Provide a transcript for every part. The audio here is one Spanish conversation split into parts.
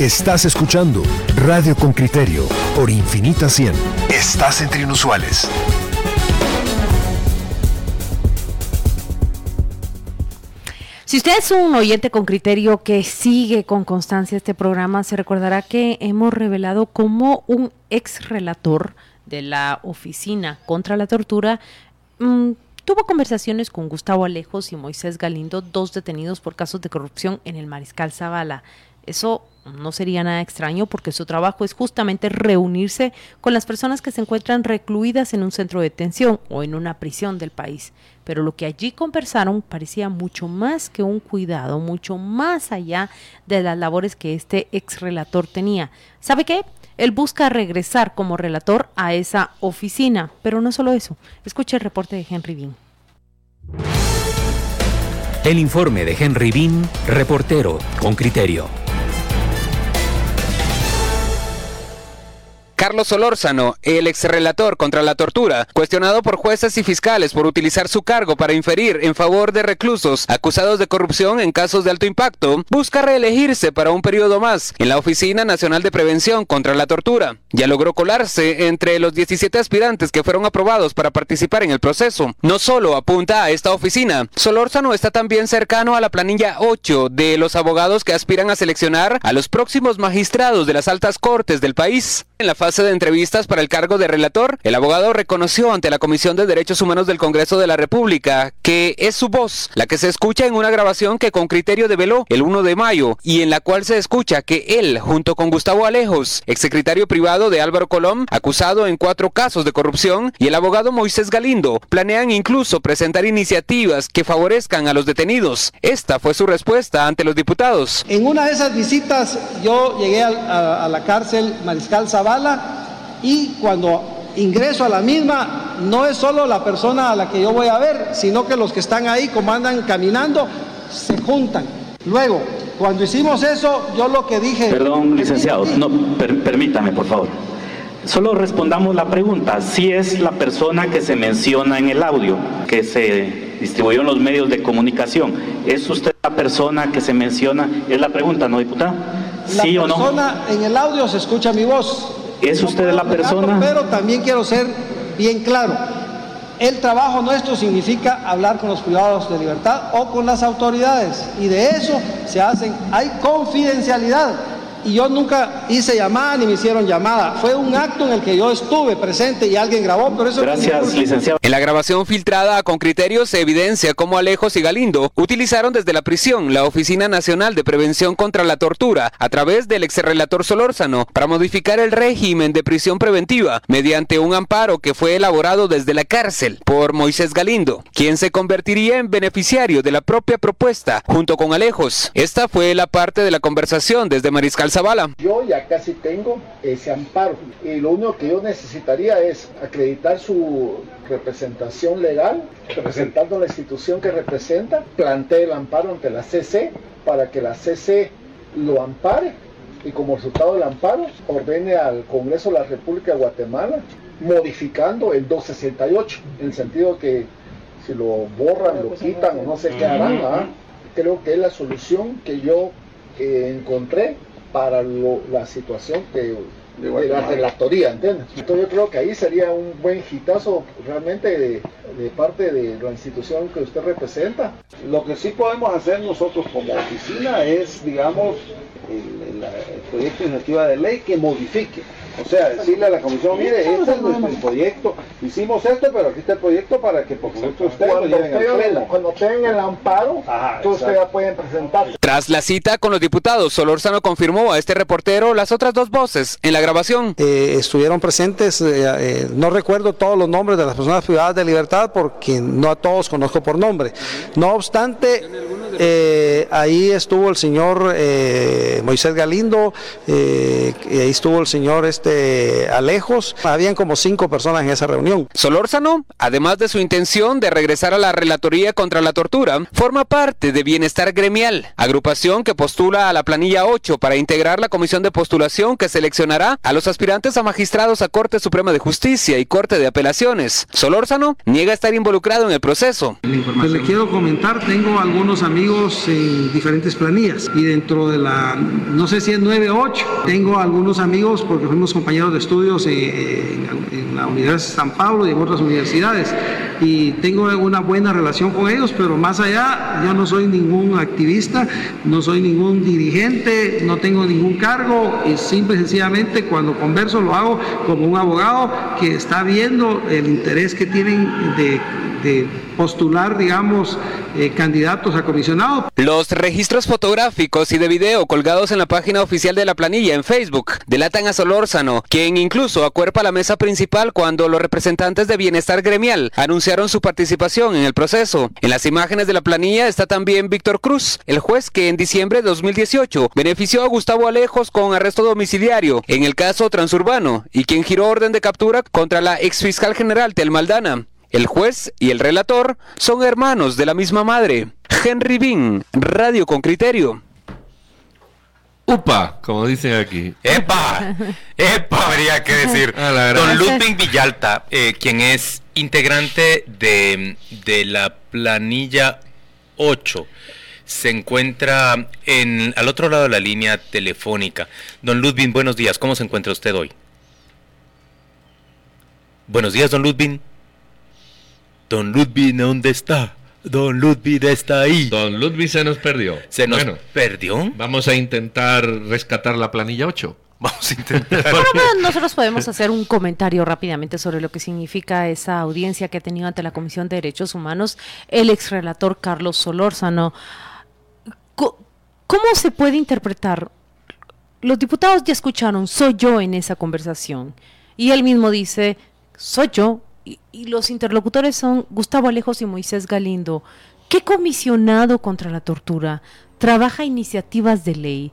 Estás escuchando Radio con Criterio por Infinita 100. Estás entre inusuales. Si usted es un oyente con criterio que sigue con constancia este programa, se recordará que hemos revelado cómo un ex relator de la Oficina contra la Tortura mmm, tuvo conversaciones con Gustavo Alejos y Moisés Galindo, dos detenidos por casos de corrupción en el Mariscal Zavala. Eso no sería nada extraño porque su trabajo es justamente reunirse con las personas que se encuentran recluidas en un centro de detención o en una prisión del país. Pero lo que allí conversaron parecía mucho más que un cuidado, mucho más allá de las labores que este ex relator tenía. ¿Sabe qué? Él busca regresar como relator a esa oficina, pero no solo eso. Escuche el reporte de Henry Bean. El informe de Henry Bean, reportero con criterio. Carlos Solórzano, el exrelator contra la tortura, cuestionado por jueces y fiscales por utilizar su cargo para inferir en favor de reclusos acusados de corrupción en casos de alto impacto, busca reelegirse para un periodo más en la Oficina Nacional de Prevención contra la Tortura. Ya logró colarse entre los 17 aspirantes que fueron aprobados para participar en el proceso. No solo apunta a esta oficina, Solórzano está también cercano a la planilla 8 de los abogados que aspiran a seleccionar a los próximos magistrados de las altas cortes del país. En la fase de entrevistas para el cargo de relator, el abogado reconoció ante la Comisión de Derechos Humanos del Congreso de la República que es su voz la que se escucha en una grabación que con criterio develó el 1 de mayo y en la cual se escucha que él, junto con Gustavo Alejos, exsecretario privado de Álvaro Colón, acusado en cuatro casos de corrupción, y el abogado Moisés Galindo, planean incluso presentar iniciativas que favorezcan a los detenidos. Esta fue su respuesta ante los diputados. En una de esas visitas yo llegué a la cárcel Mariscal Zavala y cuando ingreso a la misma, no es solo la persona a la que yo voy a ver, sino que los que están ahí, como andan caminando, se juntan. Luego, cuando hicimos eso, yo lo que dije... Perdón, licenciado, no, per, permítame, por favor. Solo respondamos la pregunta, si es la persona que se menciona en el audio, que se distribuyó en los medios de comunicación, ¿es usted la persona que se menciona? Es la pregunta, ¿no, diputada? ¿Sí la persona, o no? en el audio se escucha mi voz. ¿Es usted la persona? Pero también quiero ser bien claro. El trabajo nuestro significa hablar con los privados de libertad o con las autoridades. Y de eso se hacen, hay confidencialidad y yo nunca hice llamada ni me hicieron llamada. Fue un acto en el que yo estuve presente y alguien grabó, pero eso Gracias, licenciado. En la grabación filtrada con criterios se evidencia cómo Alejos y Galindo utilizaron desde la prisión la Oficina Nacional de Prevención contra la Tortura a través del exrelator Solórzano para modificar el régimen de prisión preventiva mediante un amparo que fue elaborado desde la cárcel por Moisés Galindo, quien se convertiría en beneficiario de la propia propuesta junto con Alejos. Esta fue la parte de la conversación desde Mariscal Zavala. Yo ya casi tengo ese amparo y lo único que yo necesitaría es acreditar su representación legal, representando la institución que representa, plantee el amparo ante la CC para que la CC lo ampare y como resultado del amparo ordene al Congreso de la República de Guatemala modificando el 268 en el sentido que si lo borran, lo quitan o no sé qué harán, ¿ah? creo que es la solución que yo eh, encontré para lo, la situación que de, de la relatoría, ¿entiendes? Entonces yo creo que ahí sería un buen hitazo realmente de, de, parte de la institución que usted representa. Lo que sí podemos hacer nosotros como oficina es, digamos, el, el, el proyecto de iniciativa de ley que modifique. O sea, decirle a la comisión, mire, este es nuestro proyecto, hicimos esto, pero aquí está el proyecto para que por supuesto ustedes cuando, lo lleven al cuando tengan el amparo, Ajá, ustedes ya pueden presentar. Tras la cita con los diputados, Solórzano confirmó a este reportero las otras dos voces en la grabación. Eh, estuvieron presentes, eh, eh, no recuerdo todos los nombres de las personas privadas de libertad porque no a todos conozco por nombre. No obstante, eh, ahí estuvo el señor Moisés Galindo, ahí estuvo el señor este este, Alejos. Habían como cinco personas en esa reunión. Solórzano, además de su intención de regresar a la Relatoría contra la Tortura, forma parte de Bienestar Gremial, agrupación que postula a la planilla 8 para integrar la comisión de postulación que seleccionará a los aspirantes a magistrados a Corte Suprema de Justicia y Corte de Apelaciones. Solórzano niega estar involucrado en el proceso. Pues le quiero comentar, tengo algunos amigos en diferentes planillas y dentro de la, no sé si es 9 o 8, tengo algunos amigos porque fuimos compañeros de estudios en, en la Universidad de San Pablo y en otras universidades. Y tengo una buena relación con ellos, pero más allá yo no soy ningún activista, no soy ningún dirigente, no tengo ningún cargo. Y simple y sencillamente cuando converso lo hago como un abogado que está viendo el interés que tienen de, de postular, digamos, eh, candidatos a comisionado. Los registros fotográficos y de video colgados en la página oficial de la planilla en Facebook delatan a Solórzano, quien incluso acuerpa la mesa principal cuando los representantes de Bienestar Gremial anunciaron su participación en el proceso. En las imágenes de la planilla está también Víctor Cruz, el juez que en diciembre de 2018 benefició a Gustavo Alejos con arresto domiciliario en el caso transurbano y quien giró orden de captura contra la exfiscal general Tel Maldana. El juez y el relator son hermanos de la misma madre. Henry Bean, Radio con Criterio. Upa, como dicen aquí. ¡Epa! ¡Epa! Habría que decir. Ah, Don Ludwig Villalta, eh, quien es integrante de, de la planilla 8 se encuentra en, al otro lado de la línea telefónica. Don Ludwig, buenos días. ¿Cómo se encuentra usted hoy? Buenos días, don Ludwig. Don Ludwig, ¿dónde está? Don Ludwig está ahí. Don Ludwig se nos perdió. ¿Se nos Bueno, perdió? vamos a intentar rescatar la planilla 8. Vamos a intentar. Bueno, pero nosotros podemos hacer un comentario rápidamente sobre lo que significa esa audiencia que ha tenido ante la Comisión de Derechos Humanos el exrelator Carlos Solórzano. ¿Cómo se puede interpretar? Los diputados ya escucharon, soy yo en esa conversación. Y él mismo dice, soy yo. Y, los interlocutores son Gustavo Alejos y Moisés Galindo. ¿Qué comisionado contra la tortura trabaja iniciativas de ley?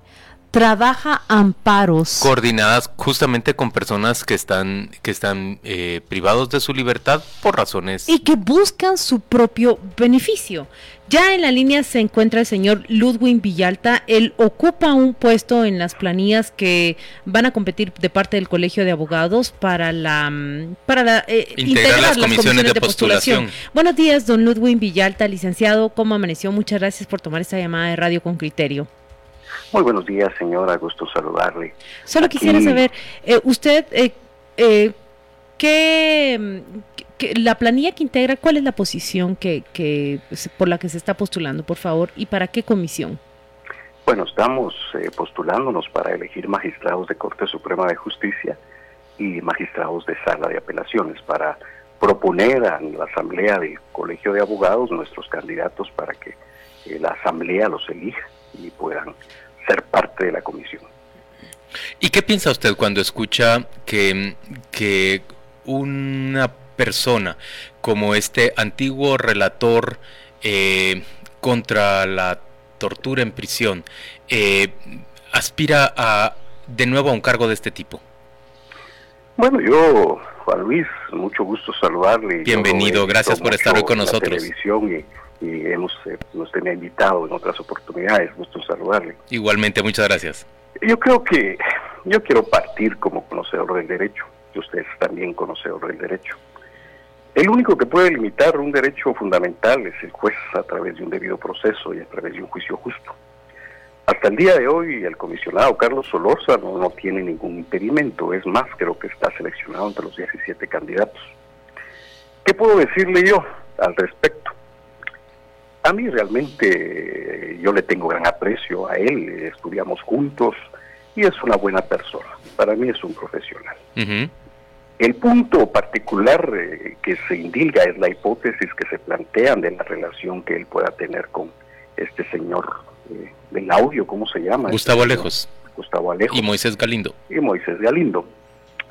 Trabaja amparos. Coordinadas justamente con personas que están, que están eh, privados de su libertad por razones. y que buscan su propio beneficio. Ya en la línea se encuentra el señor Ludwig Villalta. Él ocupa un puesto en las planillas que van a competir de parte del Colegio de Abogados para la mm, para la, eh, Integrar las comisiones de postulación. Buenos días, don Ludwig Villalta, licenciado. ¿Cómo amaneció? Muchas gracias por tomar esta llamada de radio con criterio. Muy buenos días, señora. Gusto saludarle. Solo Aquí- quisiera saber, eh, usted, eh, eh, ¿qué, qué- la planilla que integra, cuál es la posición que, que por la que se está postulando, por favor, y para qué comisión? Bueno, estamos eh, postulándonos para elegir magistrados de Corte Suprema de Justicia y magistrados de Sala de Apelaciones para proponer a la Asamblea del Colegio de Abogados nuestros candidatos para que eh, la Asamblea los elija y puedan ser parte de la comisión. ¿Y qué piensa usted cuando escucha que, que una persona como este antiguo relator eh, contra la tortura en prisión eh, aspira a de nuevo a un cargo de este tipo? Bueno, yo, Juan Luis, mucho gusto saludarle. Bienvenido, gracias por estar hoy con nosotros. televisión y, y hemos, eh, nos tenía invitado en otras oportunidades. Gusto saludarle. Igualmente, muchas gracias. Yo creo que yo quiero partir como conocedor del derecho, y usted es también conocedor del derecho. El único que puede limitar un derecho fundamental es el juez a través de un debido proceso y a través de un juicio justo. Hasta el día de hoy, el comisionado Carlos Solórzano no tiene ningún impedimento, es más, creo que está seleccionado entre los 17 candidatos. ¿Qué puedo decirle yo al respecto? A mí realmente eh, yo le tengo gran aprecio a él, estudiamos juntos y es una buena persona. Para mí es un profesional. El punto particular eh, que se indilga es la hipótesis que se plantean de la relación que él pueda tener con este señor eh, del audio, ¿cómo se llama? Gustavo Este Alejos Gustavo Alejo y Moisés Galindo. y Moisés Galindo.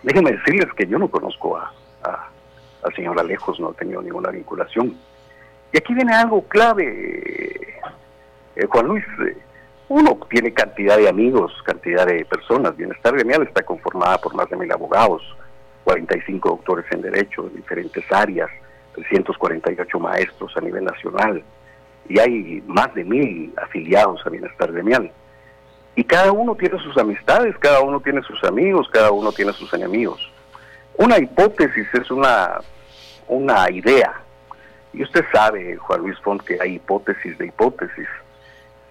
Déjenme decirles que yo no conozco a, a- al señor Alejos, no he tenido ninguna vinculación. Y aquí viene algo clave, eh, Juan Luis. eh, uno tiene cantidad de amigos, cantidad de personas. Bienestar gremial está conformada por más de mil abogados, 45 doctores en Derecho de diferentes áreas, 348 maestros a nivel nacional y hay más de mil afiliados a Bienestar Gremial. Y cada uno tiene sus amistades, cada uno tiene sus amigos, cada uno tiene sus enemigos. Una hipótesis es una, una idea. Y usted sabe, Juan Luis Font, que hay hipótesis de hipótesis.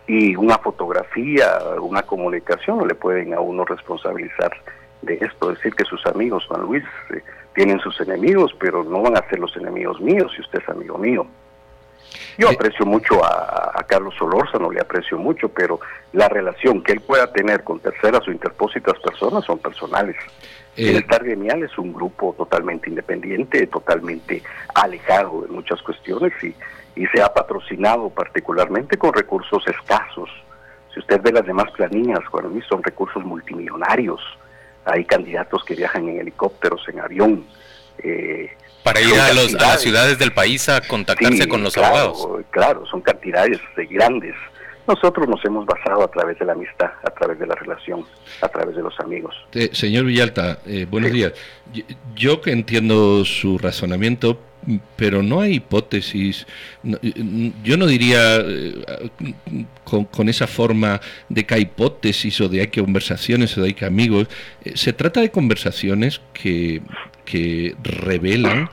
Y una fotografía, una comunicación no le pueden a uno responsabilizar de esto, decir que sus amigos, Juan Luis, eh, tienen sus enemigos, pero no van a ser los enemigos míos si usted es amigo mío. Yo aprecio mucho a, Carlos Solórzano, le aprecio mucho, pero la relación que él pueda tener con terceras o interpósitas personas son personales. El Estar Gremial es un grupo totalmente independiente, totalmente alejado de muchas cuestiones y, y se ha patrocinado particularmente con recursos escasos. Si usted ve las demás planillas, Juan Luis, son recursos multimillonarios. Hay candidatos que viajan en helicópteros, en avión. Eh, para ir a, los, a, las ciudades del país a contactarse con los abogados. Claro, son cantidades grandes. Nosotros nos hemos basado a través de la amistad, a través de la relación, a través de los amigos. Eh, señor Villalta, eh, buenos días. Yo, que entiendo su razonamiento, pero no hay hipótesis. yo no diría eh, con, con, esa forma de que hay hipótesis o de hay que conversaciones o de hay que amigos. se trata de conversaciones que, que revelan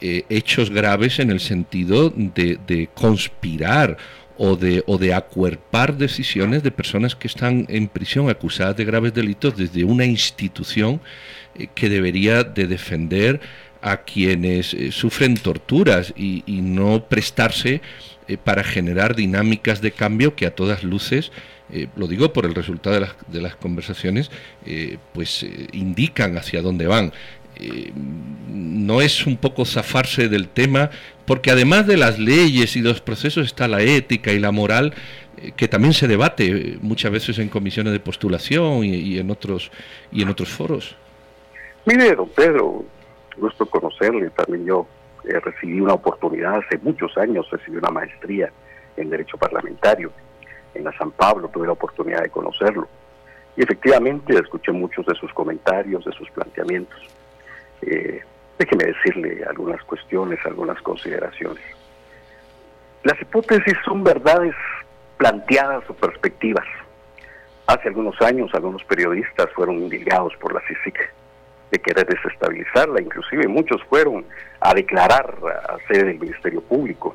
eh, hechos graves en el sentido de, conspirar o de, o de acuerpar decisiones de personas que están en prisión acusadas de graves delitos desde una institución eh, que debería de defender a quienes eh, sufren torturas y, no prestarse para generar dinámicas de cambio que a todas luces lo digo por el resultado de las, de las conversaciones, pues indican hacia dónde van. Eh, no es un poco zafarse del tema, porque además de las leyes y los procesos está la ética y la moral, eh, que también se debate muchas veces en comisiones de postulación y, en otros y en otros foros. Mire, don Pedro, gusto conocerle, también yo eh, recibí una oportunidad hace muchos años, recibí una maestría en Derecho Parlamentario en la San Pablo, tuve la oportunidad de conocerlo. Y efectivamente escuché muchos de sus comentarios, de sus planteamientos. Eh, déjeme decirle algunas cuestiones, algunas consideraciones. Las hipótesis son verdades planteadas o perspectivas. Hace algunos años algunos periodistas fueron indilgados por la CICIC de querer desestabilizarla, inclusive muchos fueron a declarar a sede del Ministerio Público.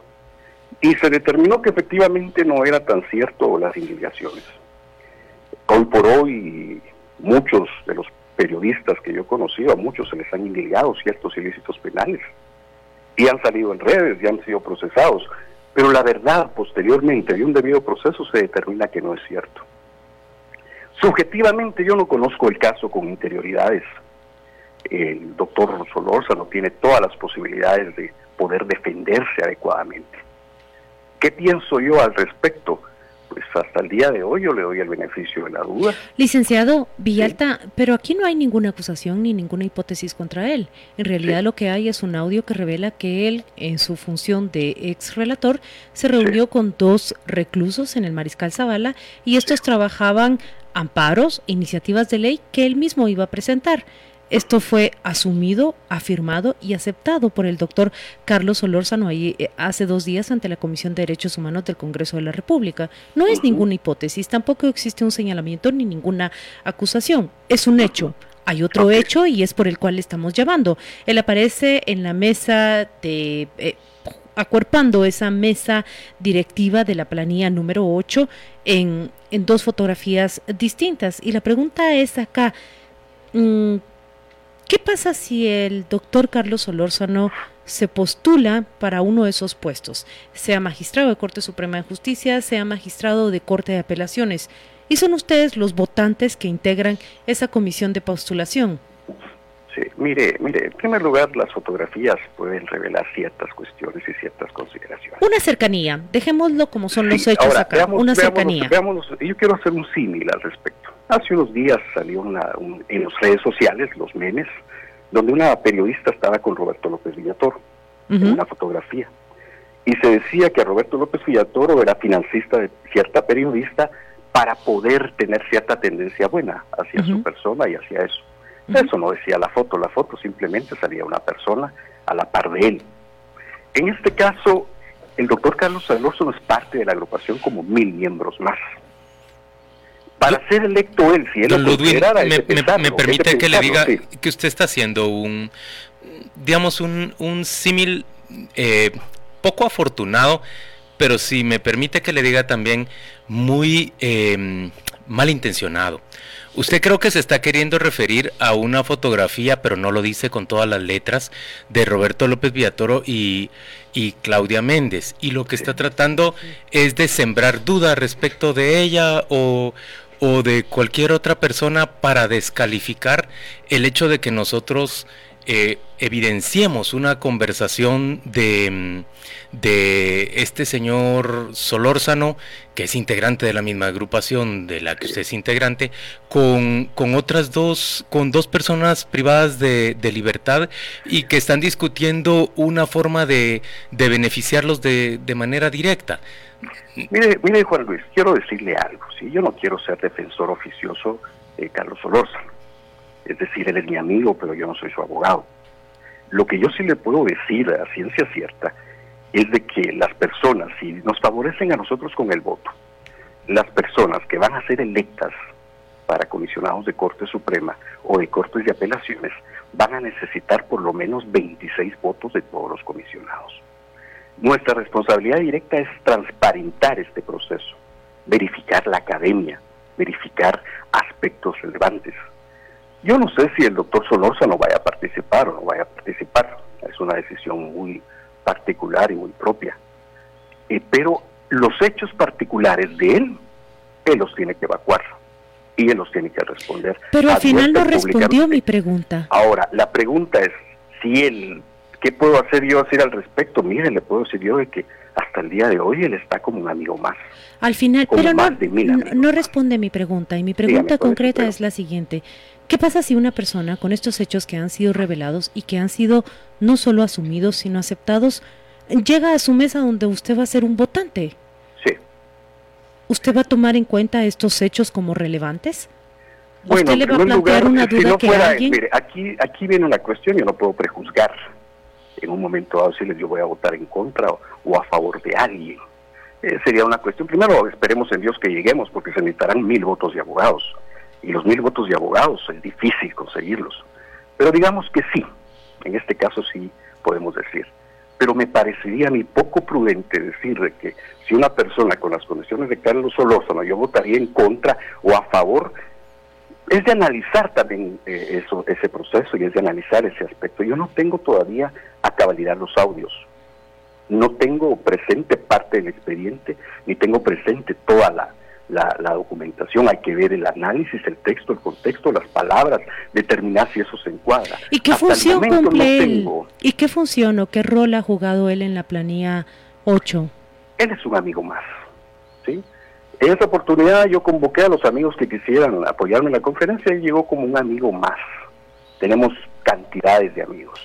Y se determinó que efectivamente no era tan cierto las indilgaciones. Hoy por hoy muchos de los periodistas que yo he conocido, a muchos se les han indilgado ciertos ilícitos penales y han salido en redes y han sido procesados. Pero la verdad, posteriormente de un debido proceso, se determina que no es cierto. Subjetivamente yo no conozco el caso con interioridades. El doctor no tiene todas las posibilidades de poder defenderse adecuadamente. ¿Qué pienso yo al respecto? Pues hasta el día de hoy yo le doy el beneficio de la duda. Licenciado Villalta, pero aquí no hay ninguna acusación ni ninguna hipótesis contra él. En realidad lo que hay es un audio que revela que él, en su función de ex relator, se reunió con dos reclusos en el Mariscal Zavala y estos trabajaban amparos, iniciativas de ley que él mismo iba a presentar. Esto fue asumido, afirmado y aceptado por el doctor Carlos Solórzano ahí, eh, hace dos días ante la Comisión de Derechos Humanos del Congreso de la República. No es ninguna hipótesis, tampoco existe un señalamiento ni ninguna acusación, es un hecho. Hay otro hecho y es por el cual le estamos llamando. Él aparece en la mesa de... Eh, acuerpando esa mesa directiva de la planilla número 8 en, en dos fotografías distintas. Y la pregunta es acá, mm, ¿Qué pasa si el doctor Carlos Solórzano se postula para uno de esos puestos, sea magistrado de Corte Suprema de Justicia, sea magistrado de Corte de Apelaciones? Y son ustedes los votantes que integran esa comisión de postulación. Sí, mire, mire, en primer lugar, las fotografías pueden revelar ciertas cuestiones y ciertas consideraciones. Una cercanía, dejémoslo como son los hechos acá, una cercanía. yo quiero hacer un símil al respecto. Hace unos días salió una, en las redes sociales, los memes, donde una periodista estaba con Roberto López Villatoro, en una fotografía. Y se decía que Roberto López Villatoro era financista de cierta periodista para poder tener cierta tendencia buena hacia su persona y hacia eso. Eso no decía la foto, la foto simplemente salía una persona a la par de él. En este caso, el doctor Carlos Alonso no es parte de la agrupación como mil miembros más. Para ser electo él, si él Don Ludwig, me, permite que le diga que usted está haciendo un, digamos, un, un símil eh, poco afortunado, pero si me permite que le diga también muy eh, malintencionado. Usted creo que se está queriendo referir a una fotografía, pero no lo dice con todas las letras, de Roberto López Villatoro y, y Claudia Méndez. Y lo que está tratando es de sembrar duda respecto de ella o, o de cualquier otra persona para descalificar el hecho de que nosotros eh, evidenciemos una conversación de, mm, de este señor Solórzano, que es integrante de la misma agrupación de la que usted es integrante, con, otras dos, con dos personas privadas de, libertad y que están discutiendo una forma de, beneficiarlos de manera directa. Mire, mire Juan Luis, quiero decirle algo, ¿sí? yo no quiero ser defensor oficioso de Carlos Solórzano, es decir, él es mi amigo, pero yo no soy su abogado. Lo que yo sí le puedo decir a ciencia cierta es de que las personas, si nos favorecen a nosotros con el voto, las personas que van a ser electas para comisionados de Corte Suprema o de Cortes de Apelaciones van a necesitar por lo menos 26 votos de todos los comisionados. Nuestra responsabilidad directa es transparentar este proceso, verificar la academia, verificar aspectos relevantes. Yo no sé si el doctor Solorza no vaya a participar o no vaya a participar, es una decisión muy particular y muy propia. Eh, pero los hechos particulares de él, él los tiene que evacuar y él los tiene que responder. Pero al final no respondió mi pregunta. Ahora, la pregunta es si él ¿Qué puedo hacer yo decir al respecto? Mire, le puedo decir yo de que hasta el día de hoy él está como un amigo más. Al final, pero no, no, responde mi pregunta y mi pregunta concreta es la siguiente. ¿Qué pasa si una persona con estos hechos que han sido revelados y que han sido no solo asumidos, sino aceptados, llega a su mesa donde usted va a ser un votante? Sí. ¿Usted va a tomar en cuenta estos hechos como relevantes? ¿Usted le va a plantear una duda que alguien... Mire, aquí, aquí viene la cuestión, yo no puedo prejuzgar en un momento dado si les yo voy a votar en contra o, a favor de alguien. Eh, sería una cuestión, primero esperemos en Dios que lleguemos porque se necesitarán mil votos de abogados y los mil votos de abogados es difícil conseguirlos. Pero digamos que sí, en este caso sí podemos decir. Pero me parecería a poco prudente decir de que si una persona con las condiciones de Carlos Solórzano yo votaría en contra o a favor, es de analizar también eh, eso, ese proceso y es de analizar ese aspecto. Yo no tengo todavía a cabalidad los audios. No tengo presente parte del expediente, ni tengo presente toda la, la, documentación. Hay que ver el análisis, el texto, el contexto, las palabras, determinar si eso se encuadra. ¿Y qué función cumple él? ¿Y qué función o qué rol ha jugado él en la planilla 8? Él es un amigo más. En esa oportunidad yo convoqué a los amigos que quisieran apoyarme en la conferencia y llegó como un amigo más. Tenemos cantidades de amigos.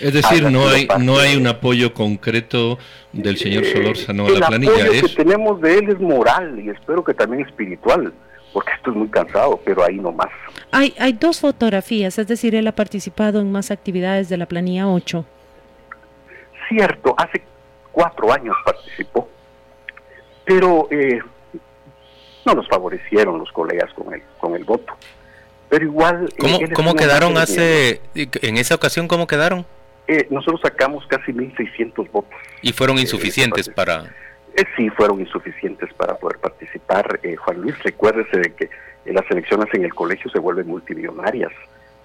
Es decir, no hay no hay un apoyo concreto del señor eh, Solórzano a la planilla. El apoyo que tenemos de él es moral y espero que también espiritual, porque esto es muy cansado, pero ahí no más. Hay, hay dos fotografías, es decir, él ha participado en más actividades de la planilla 8. Cierto, hace cuatro años participó pero eh, no nos favorecieron los colegas con el, con el voto. Pero igual... Eh, ¿Cómo, quedaron hace... en esa ocasión, cómo quedaron? Eh, nosotros sacamos casi 1.600 votos. ¿Y fueron insuficientes para...? sí, fueron insuficientes para poder participar. Juan Luis, recuérdese de que las elecciones en el colegio se vuelven multimillonarias.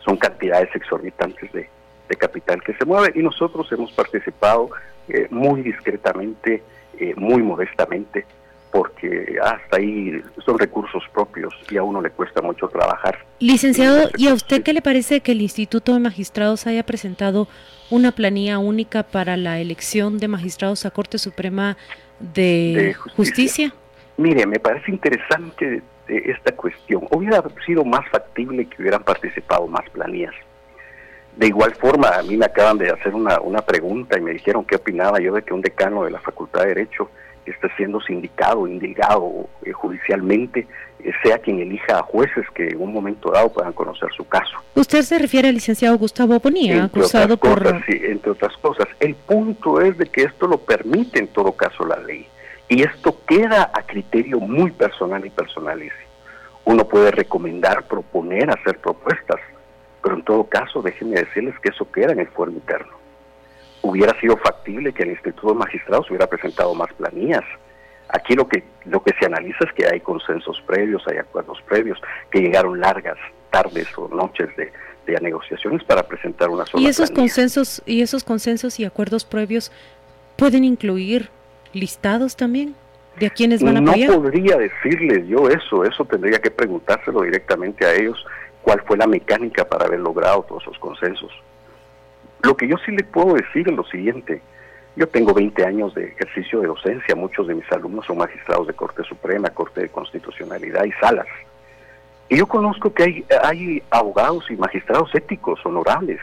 Son cantidades exorbitantes de, de capital que se mueve y nosotros hemos participado muy discretamente eh, muy modestamente, porque hasta ahí son recursos propios y a uno le cuesta mucho trabajar. Licenciado, ¿y a usted qué le parece que el Instituto de Magistrados haya presentado una planilla única para la elección de magistrados a Corte Suprema de, justicia. Mire, me parece interesante esta cuestión. Hubiera sido más factible que hubieran participado más planillas. De igual forma, a mí me acaban de hacer una, una pregunta y me dijeron qué opinaba yo de que un decano de la Facultad de Derecho esté siendo sindicado, indicado eh, judicialmente, eh, sea quien elija a jueces que en un momento dado puedan conocer su caso. Usted se refiere al licenciado Gustavo Bonilla, acusado por... sí, entre otras cosas. El punto es de que esto lo permite en todo caso la ley. Y esto queda a criterio muy personal y personalísimo. Uno puede recomendar, proponer, hacer propuestas, pero en todo caso déjenme decirles que eso queda en el fuero interno. Hubiera sido factible que el Instituto de Magistrados hubiera presentado más planillas, Aquí lo que, lo que se analiza es que hay consensos previos, hay acuerdos previos, que llegaron largas tardes o noches de, negociaciones para presentar una sola ¿Y esos consensos y esos consensos y acuerdos previos pueden incluir listados también de a quienes van a apoyar? No podría decirles yo eso, eso tendría que preguntárselo directamente a ellos cuál fue la mecánica para haber logrado todos esos consensos. Lo que yo sí le puedo decir es lo siguiente, yo tengo 20 años de ejercicio de docencia, muchos de mis alumnos son magistrados de Corte Suprema, Corte de Constitucionalidad y salas. Y yo conozco que hay, hay abogados y magistrados éticos, honorables,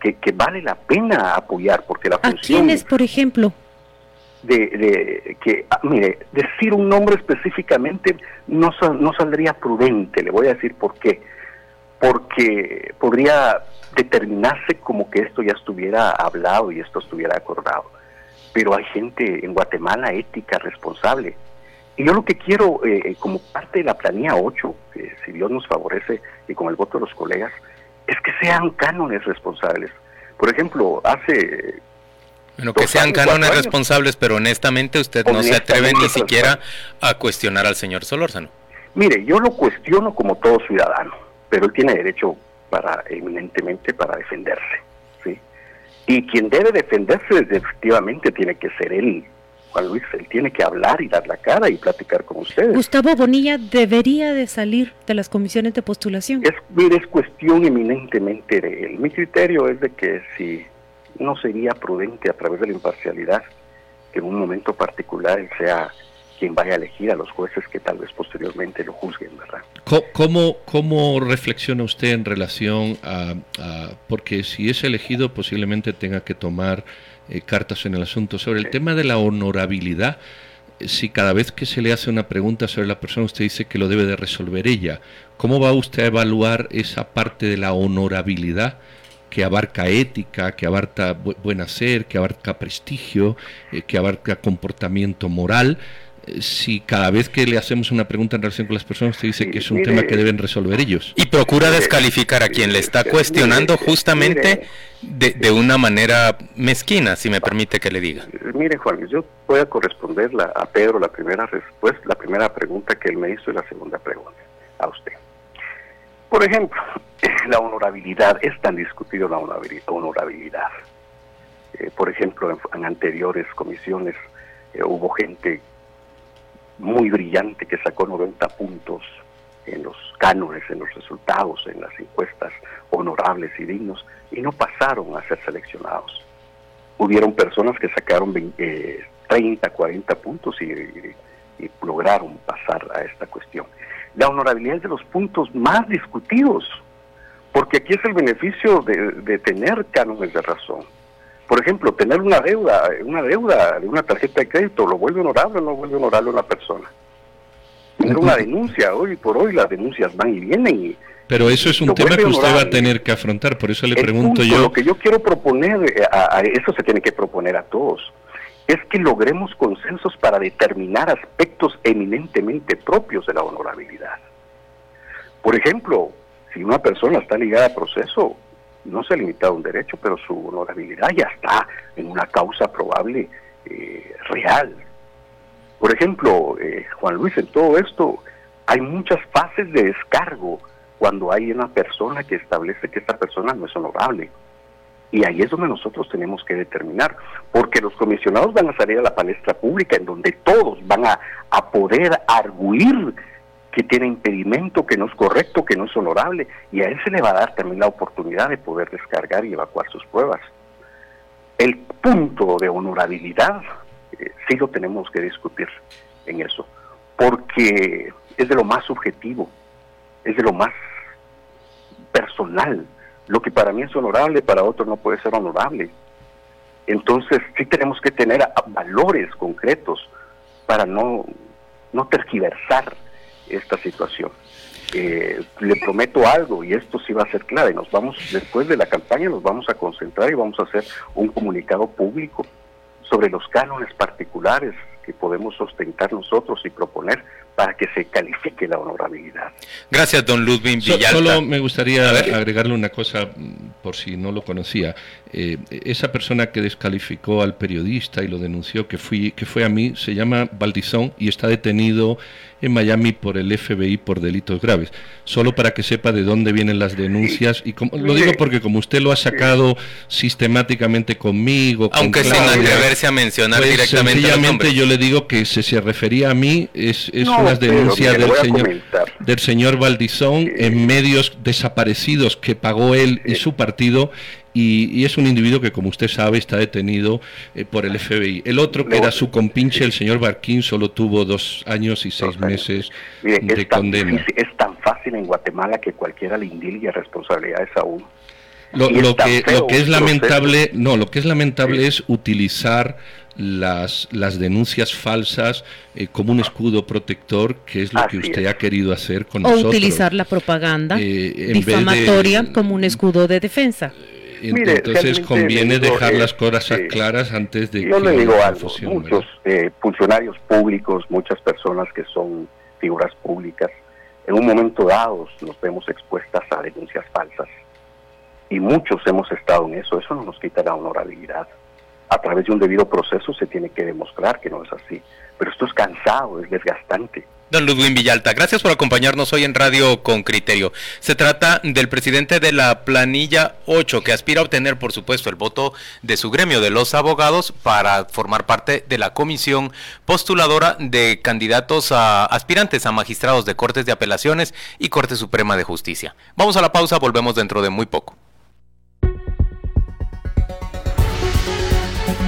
que, vale la pena apoyar, porque la ¿A quiénes, por ejemplo? De, que, ah, mire, decir un nombre específicamente no, no saldría prudente, le voy a decir por qué. Porque podría determinarse como que esto ya estuviera hablado y esto estuviera acordado. Pero hay gente en Guatemala ética, responsable. Y yo lo que quiero, eh, eh, como parte de la planilla 8, que si Dios nos favorece y con el voto de los colegas, es que sean cánones responsables. Por ejemplo, hace... Bueno, que sean cánones responsables, pero honestamente usted no se atreve ni siquiera a cuestionar al señor Solórzano. Mire, yo lo cuestiono como todo ciudadano, pero él tiene derecho para eminentemente para defenderse. ¿sí? Y quien debe defenderse efectivamente tiene que ser él, Juan Luis, él tiene que hablar y dar la cara y platicar con ustedes. Gustavo Bonilla debería de salir de las comisiones de postulación. Es, es cuestión eminentemente de él. Mi criterio es de que si no sería prudente a través de la imparcialidad que en un momento particular él sea quien vaya a elegir a los jueces que tal vez posteriormente lo juzguen, ¿verdad? ¿Cómo, cómo reflexiona usted en relación a, porque si es elegido posiblemente tenga que tomar eh, cartas en el asunto, sobre el tema de la honorabilidad? Si cada vez que se le hace una pregunta sobre la persona usted dice que lo debe de resolver ella, ¿cómo va usted a evaluar esa parte de la honorabilidad? que abarca ética, que abarca buen hacer, que abarca prestigio, eh, que abarca comportamiento moral, si cada vez que le hacemos una pregunta en relación con las personas usted dice que es un tema que deben resolver ellos. Y procura descalificar a quien le está cuestionando justamente de, una manera mezquina, si me permite que le diga. Mire Juan, yo voy a corresponder a Pedro la primera respuesta, la primera pregunta que él me hizo y la segunda pregunta a usted. Por ejemplo, la honorabilidad, es tan discutido la honorabilidad. Eh, por ejemplo, en, anteriores comisiones eh, hubo gente muy brillante que sacó 90 puntos en los cánones, en los resultados, en las encuestas honorables y dignos, y no pasaron a ser seleccionados. Hubieron personas que sacaron 30, 40 eh, puntos y, lograron pasar a esta cuestión. La honorabilidad es de los puntos más discutidos, porque aquí es el beneficio de, de tener cánones de razón por ejemplo, tener una deuda, una deuda de una tarjeta de crédito, ¿lo vuelve honorable o no vuelve honorable una persona? Tener una denuncia, hoy por hoy las denuncias van y vienen pero eso es un tema que usted va a tener que afrontar, por eso le pregunto yo. Lo que yo quiero proponer, eh, a, eso se tiene que proponer a todos, es que logremos consensos para determinar aspectos eminentemente propios de la honorabilidad. Por ejemplo, si una persona está ligada a proceso, no se ha limitado un derecho, pero su honorabilidad ya está en una causa probable eh, real. Por ejemplo, eh, Juan Luis, en todo esto hay muchas fases de descargo cuando hay una persona que establece que esta persona no es honorable. Y ahí es donde nosotros tenemos que determinar, porque los comisionados van a salir a la palestra pública en donde todos van a, a poder arguir que tiene impedimento, que no es correcto, que no es honorable, y a él se le va a dar también la oportunidad de poder descargar y evacuar sus pruebas. El punto de honorabilidad eh, sí lo tenemos que discutir en eso, porque es de lo más subjetivo, es de lo más personal. Lo que para mí es honorable, para otro no puede ser honorable. Entonces sí tenemos que tener valores concretos para no, no tergiversar esta situación. Eh, le prometo algo y esto sí va a ser clave. Nos vamos, después de la campaña, nos vamos a concentrar y vamos a hacer un comunicado público sobre los cánones particulares que podemos ostentar nosotros y proponer para que se califique la honorabilidad. Gracias, don Ludwig Villalta. solo me gustaría agregarle una cosa, mm, por si no lo conocía. Eh, esa persona que descalificó al periodista y lo denunció, que, fui, que fue a mí, se llama Valdizón y está detenido en Miami por el FBI por delitos graves. Solo para que sepa de dónde vienen las denuncias. Y como, lo digo porque como usted lo ha sacado sistemáticamente conmigo. Aunque sin atreverse a mencionar pues, directamente. Sencillamente yo le digo que si se refería a mí, es, es una denuncia del señor, del señor Valdizón en medios desaparecidos que pagó él y su partido y, es un individuo que, como usted sabe, está detenido eh, por el FBI. El otro, que era su compinche, el señor Barquín, solo tuvo dos años y seis meses de condena. es tan fácil en Guatemala que cualquiera le indique responsabilidades a uno. Lo, que, lo que es lamentable, no, lo que es lamentable es utilizar las, las denuncias falsas eh, como un escudo protector, que es lo que usted ha querido hacer con o nosotros. O utilizar la propaganda eh, difamatoria como un escudo de defensa. Entonces conviene dejar las cosas claras antes de yo le digo algo, muchos eh, funcionarios públicos, muchas personas que son figuras públicas, en un momento dado nos vemos expuestas a denuncias falsas y muchos hemos estado en eso, eso no nos quita la honorabilidad. A través de un debido proceso se tiene que demostrar que no es así, pero esto es cansado, es desgastante. Don Ludwig Villalta, gracias por acompañarnos hoy en Radio con Criterio. Se trata del presidente de la planilla 8, que aspira a obtener, por supuesto, el voto de su gremio de los abogados para formar parte de la comisión postuladora de candidatos a aspirantes a magistrados de Cortes de Apelaciones y Corte Suprema de Justicia. Vamos a la pausa, volvemos dentro de muy poco.